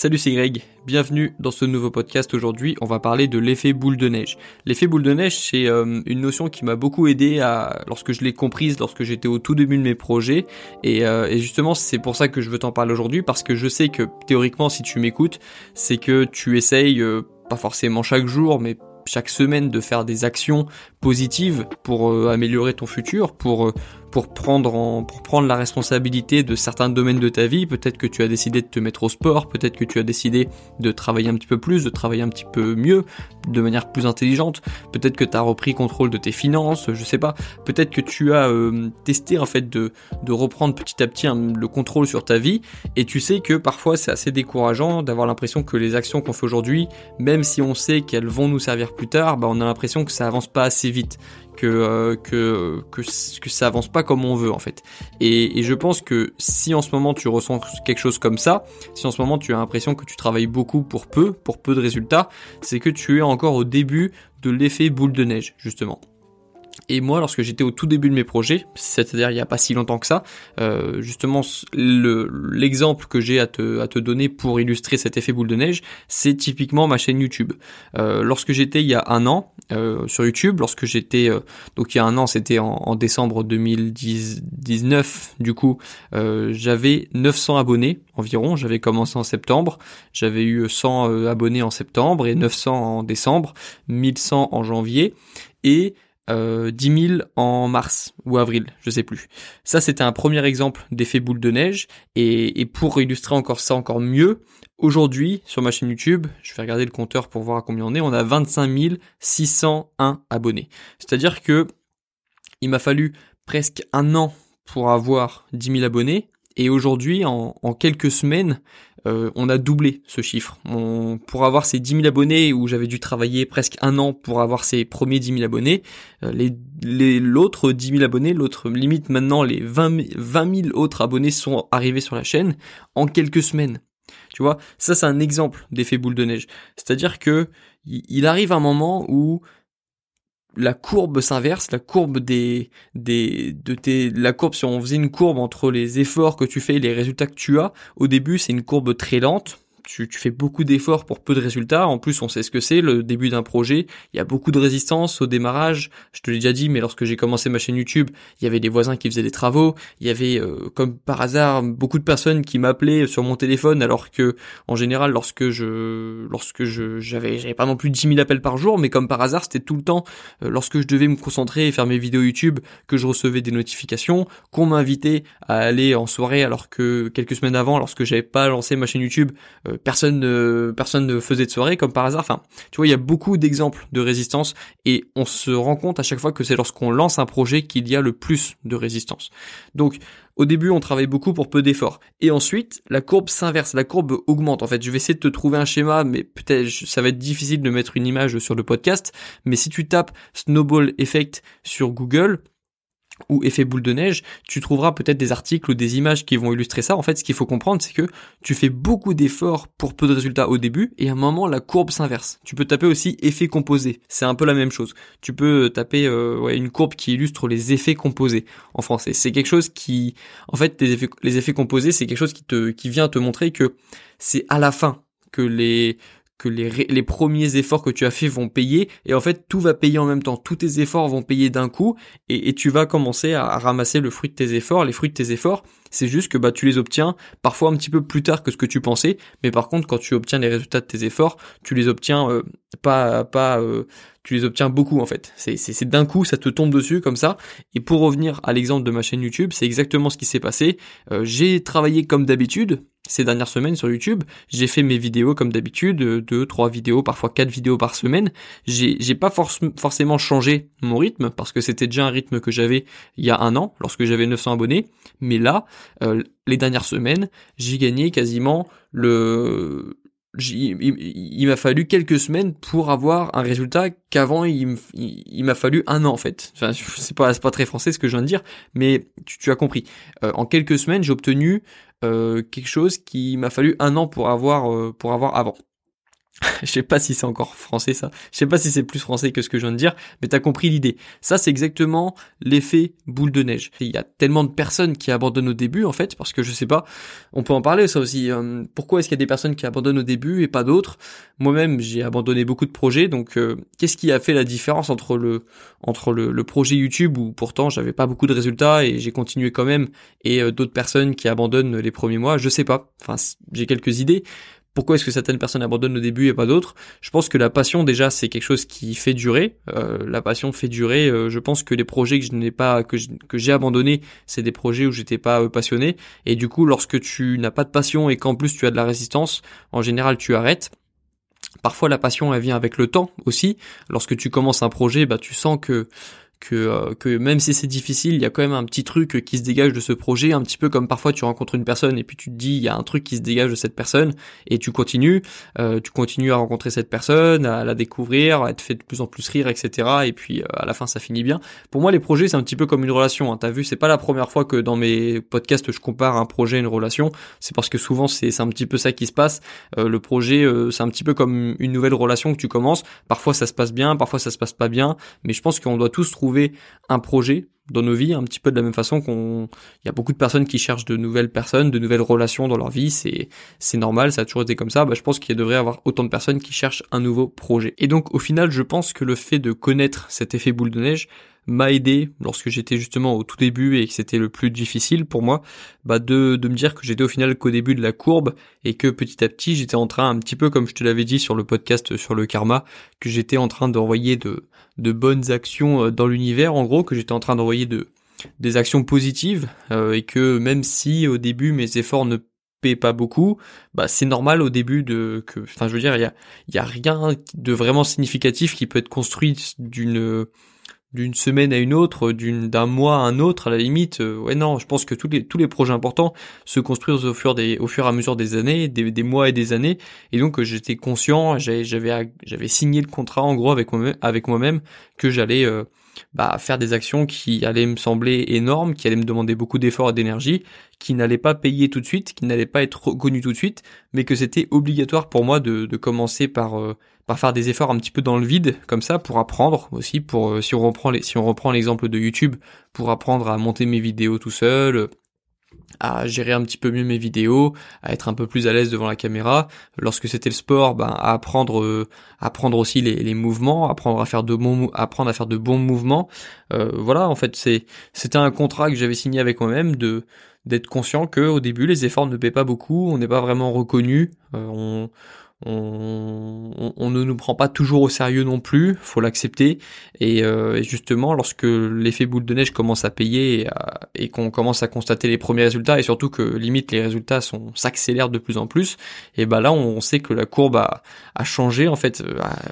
Salut, c'est Greg. Bienvenue dans ce nouveau podcast. Aujourd'hui, on va parler de l'effet boule de neige. L'effet boule de neige, c'est euh, une notion qui m'a beaucoup aidé à, lorsque je l'ai comprise, lorsque j'étais au tout début de mes projets. Et, euh, et justement, c'est pour ça que je veux t'en parler aujourd'hui, parce que je sais que théoriquement, si tu m'écoutes, c'est que tu essayes, euh, pas forcément chaque jour, mais chaque semaine de faire des actions positives pour améliorer ton futur, pour pour prendre en, pour prendre la responsabilité de certains domaines de ta vie. Peut-être que tu as décidé de te mettre au sport, peut-être que tu as décidé de travailler un petit peu plus, de travailler un petit peu mieux, de manière plus intelligente. Peut-être que tu as repris contrôle de tes finances, je sais pas. Peut-être que tu as euh, testé en fait de, de reprendre petit à petit le contrôle sur ta vie et tu sais que parfois c'est assez décourageant d'avoir l'impression que les actions qu'on fait aujourd'hui, même si on sait qu'elles vont nous servir plus tard, bah on a l'impression que ça avance pas assez vite, que, euh, que, que, ça avance pas comme on veut en fait. Et, et, je pense que si en ce moment tu ressens quelque chose comme ça, si en ce moment tu as l'impression que tu travailles beaucoup pour peu, pour peu de résultats, c'est que tu es encore au début de l'effet boule de neige justement. Et moi, lorsque j'étais au tout début de mes projets, c'est-à-dire il n'y a pas si longtemps que ça, euh, justement l'exemple que j'ai à te, à te donner pour illustrer cet effet boule de neige, c'est typiquement ma chaîne YouTube. Euh, lorsque j'étais il y a un an euh, sur YouTube, lorsque j'étais euh, donc il y a un an, c'était en, en, décembre 2019, du coup, euh, j'avais 900 abonnés environ. J'avais commencé en septembre, j'avais eu 100 euh, abonnés en septembre et 900 en décembre, 1100 en janvier et euh, 10 000 en mars ou avril, je sais plus. Ça, c'était un premier exemple d'effet boule de neige. Et, et, pour illustrer encore ça encore mieux, aujourd'hui, sur ma chaîne YouTube, je vais regarder le compteur pour voir à combien on est, on a 25 601 abonnés. C'est-à-dire que il m'a fallu presque un an pour avoir 10 000 abonnés. Et aujourd'hui, en, quelques semaines, euh, on a doublé ce chiffre. Pour avoir ces 10 000 abonnés, où j'avais dû travailler presque un an pour avoir ces premiers 10 000 abonnés, euh, les, l'autre 10 000 abonnés, l'autre limite maintenant, les 20, 20 000 autres abonnés sont arrivés sur la chaîne en quelques semaines. Tu vois, ça c'est un exemple d'effet boule de neige. C'est-à-dire que il arrive un moment où la courbe s'inverse, la courbe des, des, de tes, la courbe, si on faisait une courbe entre les efforts que tu fais et les résultats que tu as, au début, c'est une courbe très lente, tu, fais beaucoup d'efforts pour peu de résultats. En plus, on sait ce que c'est, le début d'un projet. Il y a beaucoup de résistance au démarrage. Je te l'ai déjà dit, mais lorsque j'ai commencé ma chaîne YouTube, il y avait des voisins qui faisaient des travaux. Il y avait, euh, comme par hasard, beaucoup de personnes qui m'appelaient sur mon téléphone, alors que, en général, lorsque je, lorsque je, j'avais, j'avais pas non plus 10 000 appels par jour, mais comme par hasard, c'était tout le temps, euh, lorsque je devais me concentrer et faire mes vidéos YouTube, que je recevais des notifications, qu'on m'invitait à aller en soirée, alors que quelques semaines avant, lorsque j'avais pas lancé ma chaîne YouTube, euh, personne ne, personne ne faisait de soirée comme par hasard. Enfin, tu vois, il y a beaucoup d'exemples de résistance et on se rend compte à chaque fois que c'est lorsqu'on lance un projet qu'il y a le plus de résistance. Donc, au début, on travaille beaucoup pour peu d'efforts. Et ensuite, la courbe s'inverse, la courbe augmente. En fait, je vais essayer de te trouver un schéma, mais peut-être ça va être difficile de mettre une image sur le podcast. Mais si tu tapes Snowball Effect sur Google, ou effet boule de neige, tu trouveras peut-être des articles ou des images qui vont illustrer ça. En fait, ce qu'il faut comprendre, c'est que tu fais beaucoup d'efforts pour peu de résultats au début, et à un moment, la courbe s'inverse. Tu peux taper aussi effet composé. C'est un peu la même chose. Tu peux taper euh, une courbe qui illustre les effets composés en français. C'est quelque chose qui, en fait, les effets, composés, c'est quelque chose qui vient te montrer que c'est à la fin que les que les, les premiers efforts que tu as fait vont payer et en fait tout va payer en même temps. Tous tes efforts vont payer d'un coup et, tu vas commencer à, ramasser le fruit de tes efforts. Les fruits de tes efforts, c'est juste que bah tu les obtiens parfois un petit peu plus tard que ce que tu pensais, mais par contre quand tu obtiens les résultats de tes efforts, tu les obtiens euh, pas pas euh, tu les obtiens beaucoup en fait. C'est c'est d'un coup ça te tombe dessus comme ça. Et pour revenir à l'exemple de ma chaîne YouTube, c'est exactement ce qui s'est passé. Euh, j'ai travaillé comme d'habitude ces dernières semaines sur YouTube. J'ai fait mes vidéos comme d'habitude, euh, deux, trois vidéos, parfois quatre vidéos par semaine. J'ai, pas forcément changé mon rythme parce que c'était déjà un rythme que j'avais il y a un an lorsque j'avais 900 abonnés. Mais là, euh, les dernières semaines, j'ai gagné quasiment le, il, m'a fallu quelques semaines pour avoir un résultat qu'avant il, m'a fallu un an en fait. C'est pas très français ce que je viens de dire, mais tu, as compris. Euh, en quelques semaines, j'ai obtenu euh, quelque chose qui m'a fallu un an pour avoir euh, pour avoir avant. je sais pas si c'est encore français ça. Je sais pas si c'est plus français que ce que je viens de dire, mais t'as compris l'idée. Ça, c'est exactement l'effet boule de neige. Il y a tellement de personnes qui abandonnent au début, en fait, parce que je sais pas, on peut en parler ça aussi. Euh, pourquoi est-ce qu'il y a des personnes qui abandonnent au début et pas d'autres? Moi-même, j'ai abandonné beaucoup de projets, donc euh, qu'est-ce qui a fait la différence entre le entre le, projet YouTube où pourtant j'avais pas beaucoup de résultats et j'ai continué quand même, et euh, d'autres personnes qui abandonnent les premiers mois? Je sais pas. Enfin, j'ai quelques idées pourquoi est-ce que certaines personnes abandonnent au début et pas d'autres? Je pense que la passion déjà c'est quelque chose qui fait durer. Euh, la passion fait durer. Euh, je pense que les projets que je n'ai pas que j'ai abandonnés, c'est des projets où j'étais pas euh, passionné. Et du coup, lorsque tu n'as pas de passion et qu'en plus tu as de la résistance, en général tu arrêtes. Parfois la passion elle vient avec le temps aussi. Lorsque tu commences un projet, bah tu sens que que, euh, que même si c'est difficile, il y a quand même un petit truc qui se dégage de ce projet, un petit peu comme parfois tu rencontres une personne et puis tu te dis il y a un truc qui se dégage de cette personne et tu continues, euh, tu continues à rencontrer cette personne, à la découvrir, à te fait de plus en plus rire, etc. Et puis euh, à la fin ça finit bien. Pour moi les projets c'est un petit peu comme une relation. Hein. T'as vu, c'est pas la première fois que dans mes podcasts je compare un projet à une relation. C'est parce que souvent c'est un petit peu ça qui se passe. le projet c'est un petit peu comme une nouvelle relation que tu commences. Parfois ça se passe bien, parfois ça se passe pas bien, mais je pense qu'on doit tous trouver un projet dans nos vies, un petit peu de la même façon qu'on, il y a beaucoup de personnes qui cherchent de nouvelles personnes, de nouvelles relations dans leur vie, c'est, c'est normal, ça a toujours été comme ça, bah, je pense qu'il devrait y avoir autant de personnes qui cherchent un nouveau projet. Et donc, au final, je pense que le fait de connaître cet effet boule de neige, m'a aidé lorsque j'étais justement au tout début et que c'était le plus difficile pour moi, bah de, de me dire que j'étais au final qu'au début de la courbe et que petit à petit j'étais en train, un petit peu comme je te l'avais dit sur le podcast sur le karma, que j'étais en train d'envoyer de, de bonnes actions euh, dans l'univers, en gros, que j'étais en train d'envoyer de, des actions positives euh, et que même si au début mes efforts ne paient pas beaucoup, bah c'est normal au début de que enfin je veux dire il y a y a rien de vraiment significatif qui peut être construit d'une d'une semaine à une autre, d'un mois à un autre à la limite. Euh, ouais non, je pense que tous les tous les projets importants se construisent au fur et à mesure des années, des, des mois et des années. Et donc euh, j'étais conscient, j'avais j'avais signé le contrat en gros avec moi avec moi-même que j'allais euh, bah, faire des actions qui allaient me sembler énormes, qui allaient me demander beaucoup d'efforts et d'énergie, qui n'allaient pas payer tout de suite, qui n'allaient pas être reconnues tout de suite, mais que c'était obligatoire pour moi de, de commencer par, par faire des efforts un petit peu dans le vide, comme ça, pour apprendre aussi, pour euh, si on reprend les, si on reprend l'exemple de YouTube, pour apprendre à monter mes vidéos tout seul, à gérer un petit peu mieux mes vidéos, à être un peu plus à l'aise devant la caméra. Lorsque c'était le sport, ben, à apprendre, euh, apprendre aussi les, mouvements, apprendre à faire de bons, apprendre à faire de bons mouvements. Euh, voilà, en fait, c'est, c'était un contrat que j'avais signé avec moi-même de d'être conscient que au début les efforts ne paient pas beaucoup, on n'est pas vraiment reconnu, euh, on on, on, ne nous prend pas toujours au sérieux non plus, faut l'accepter. Et, euh, justement, lorsque l'effet boule de neige commence à payer et, et qu'on commence à constater les premiers résultats, et surtout que limite les résultats s'accélèrent de plus en plus, et ben là on, sait que la courbe a, changé en fait.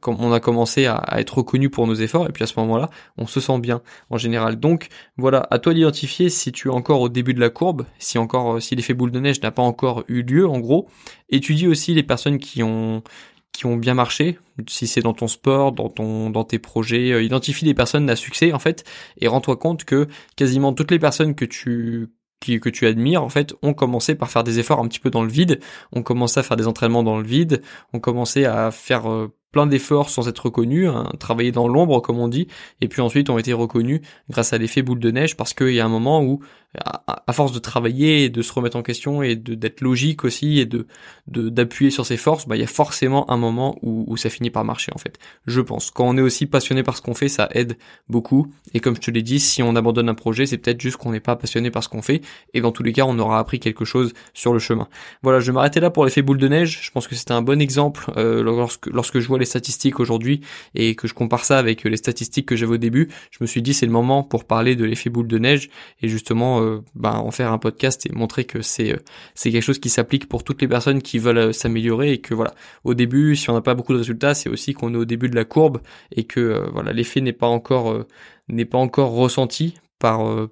comme on a commencé à, à, être reconnu pour nos efforts, et puis à ce moment-là, on se sent bien en général. Donc voilà, à toi d'identifier si tu es encore au début de la courbe, si encore si l'effet boule de neige n'a pas encore eu lieu en gros, Étudie aussi les personnes qui ont qui ont bien marché, si c'est dans ton sport, dans ton dans tes projets, euh, identifie des personnes à succès en fait et rends-toi compte que quasiment toutes les personnes que tu qui, que tu admires en fait ont commencé par faire des efforts un petit peu dans le vide, ont commencé à faire des entraînements dans le vide, ont commencé à faire euh, plein d'efforts sans être reconnus, hein, travailler dans l'ombre comme on dit, et puis ensuite ont été reconnus grâce à l'effet boule de neige parce qu'il y a un moment où à, force de travailler et de se remettre en question et d'être logique aussi et de d'appuyer sur ses forces, bah il y a forcément un moment où, où ça finit par marcher en fait. Je pense. Quand on est aussi passionné par ce qu'on fait, ça aide beaucoup. Et comme je te l'ai dit, si on abandonne un projet, c'est peut-être juste qu'on n'est pas passionné par ce qu'on fait. Et dans tous les cas, on aura appris quelque chose sur le chemin. Voilà, je vais m'arrêter là pour l'effet boule de neige. Je pense que c'était un bon exemple euh, lorsque lorsque je vois les statistiques aujourd'hui et que je compare ça avec les statistiques que j'avais au début, je me suis dit c'est le moment pour parler de l'effet boule de neige et justement euh, ben, en faire un podcast et montrer que c'est euh, c'est quelque chose qui s'applique pour toutes les personnes qui veulent euh, s'améliorer et que voilà. Au début si on n'a pas beaucoup de résultats c'est aussi qu'on est au début de la courbe et que voilà l'effet n'est pas encore n'est pas encore ressenti euh,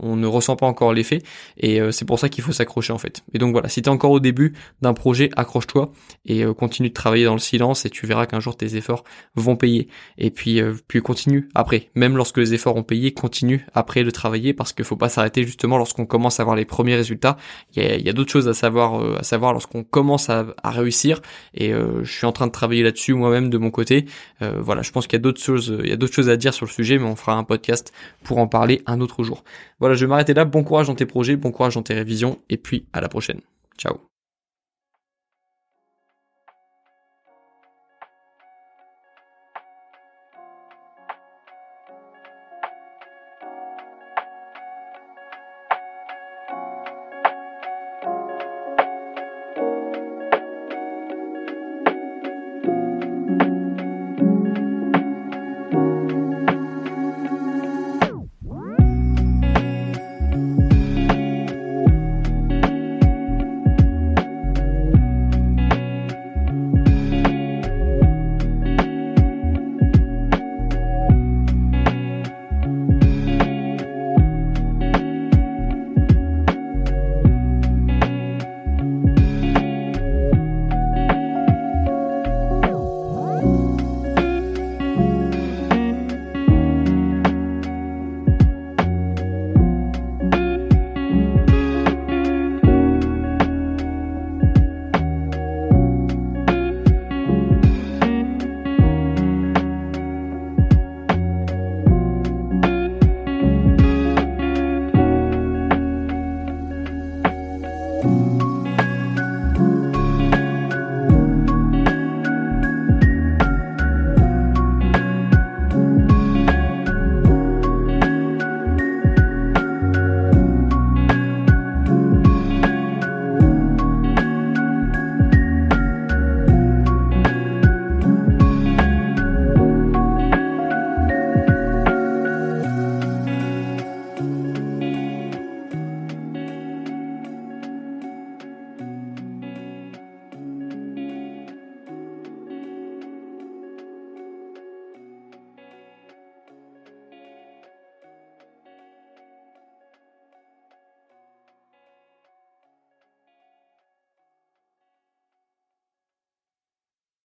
on ne ressent pas encore l'effet et euh, c'est pour ça qu'il faut s'accrocher en fait. Et donc voilà, si tu es encore au début d'un projet, accroche-toi et euh, continue de travailler dans le silence et tu verras qu'un jour tes efforts vont payer. Et puis puis continue après, même lorsque les efforts ont payé, continue après de travailler parce qu'il faut pas s'arrêter justement lorsqu'on commence à avoir les premiers résultats. Il y a, d'autres choses à savoir à savoir lorsqu'on commence à, à, réussir et je suis en train de travailler là-dessus moi-même de mon côté. voilà, je pense qu'il y a d'autres choses il y a d'autres choses à dire sur le sujet mais on fera un podcast pour en parler un autre jour. Voilà, je vais m'arrêter là. Bon courage dans tes projets, bon courage dans tes révisions, et puis à la prochaine. Ciao